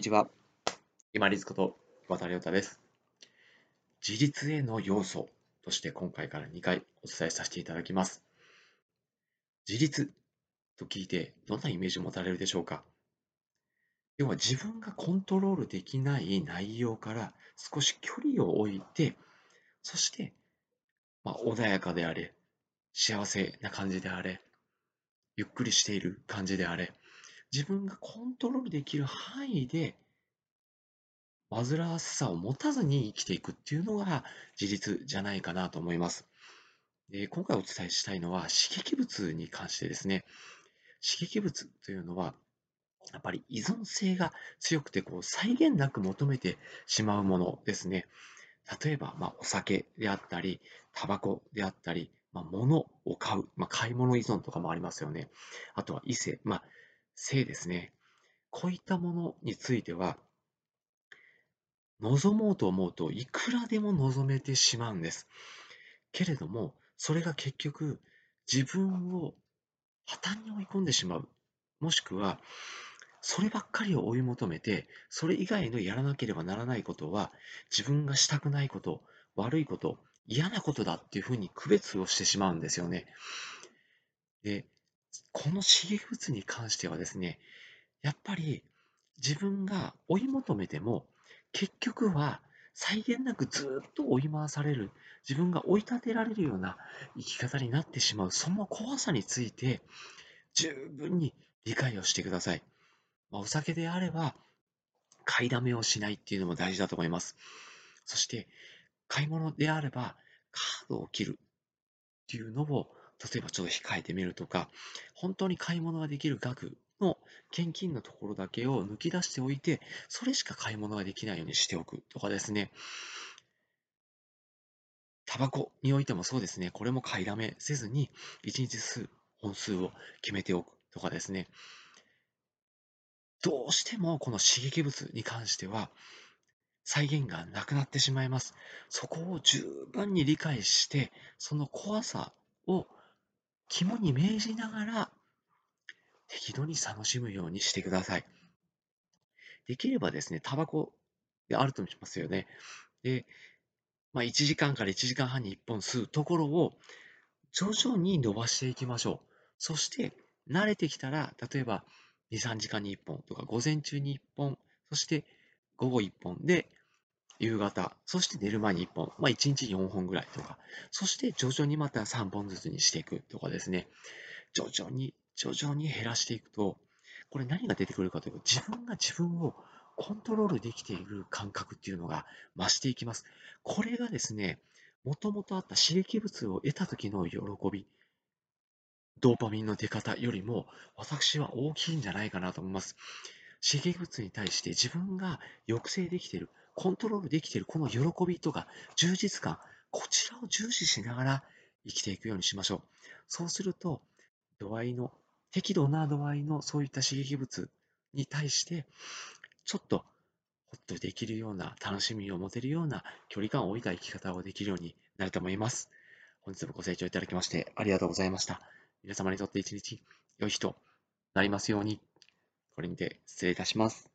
にちは。今立こと渡良太です。自立への要素として今回から2回お伝えさせていただきます。自立と聞いてどんなイメージを持たれるでしょうか？要は自分がコントロールできない内容から少し距離を置いて、そして、まあ、穏やかであれ、幸せな感じであれ、ゆっくりしている感じであれ、自分がコントロールできる範囲で、煩わしさを持たずに生きていくっていうのが自立じゃないかなと思います。で今回お伝えしたいのは刺激物に関してですね。刺激物というのは、やっぱり依存性が強くてこう際限なく求めてしまうものですね。例えば、まあ、お酒であったり、タバコであったり、まあ、物を買う、まあ、買い物依存とかもありますよね。あとは異性、まあ、性ですね。こういったものについては、望もうと思うといくらでも望めてしまうんです。けれども、それが結局自分を破綻に追い込んでしまう。もしくは、そればっかりを追い求めて、それ以外のやらなければならないことは、自分がしたくないこと、悪いこと、嫌なことだっていうふうに区別をしてしまうんですよね。で、この刺激物に関してはですね、やっぱり自分が追い求めても、結局は際限なくずっと追い回される、自分が追い立てられるような生き方になってしまう、その怖さについて十分に理解をしてください。まあ、お酒であれば、買いだめをしないっていうのも大事だと思います。そして、買い物であれば、カードを切るっていうのを例えばちょっと控えてみるとか、本当に買い物ができる額の現金のところだけを抜き出しておいて、それしか買い物ができないようにしておくとかですね。タバコにおいてもそうですね。これも買いだめせずに、1日数、本数を決めておくとかですね。どうしてもこの刺激物に関しては、再現がなくなってしまいます。そこを十分に理解して、その怖さを肝に銘じながら、適度に楽しむようにしてください。できればですね、タバコであるとしますよね。で、まあ、1時間から1時間半に1本吸うところを徐々に伸ばしていきましょう。そして、慣れてきたら、例えば2、3時間に1本とか、午前中に1本、そして午後1本で夕方、そして寝る前に1本、まあ、1日4本ぐらいとか、そして徐々にまた3本ずつにしていくとかですね、徐々に、徐々に減らしていくと、これ何が出てくるかというと、自分が自分をコントロールできている感覚っていうのが増していきます。これがですね、もともとあった刺激物を得た時の喜び、ドーパミンの出方よりも私は大きいんじゃないかなと思います。刺激物に対して自分が抑制できている、コントロールできているこの喜びとか充実感、こちらを重視しながら生きていくようにしましょう。そうすると、度合いの、適度な度合いのそういった刺激物に対して、ちょっとほっとできるような、楽しみを持てるような距離感を置いた生き方をできるようになると思います。本日もご清聴いただきましてありがとうございました。皆様にとって一日良い日となりますように。これにて失礼いたします。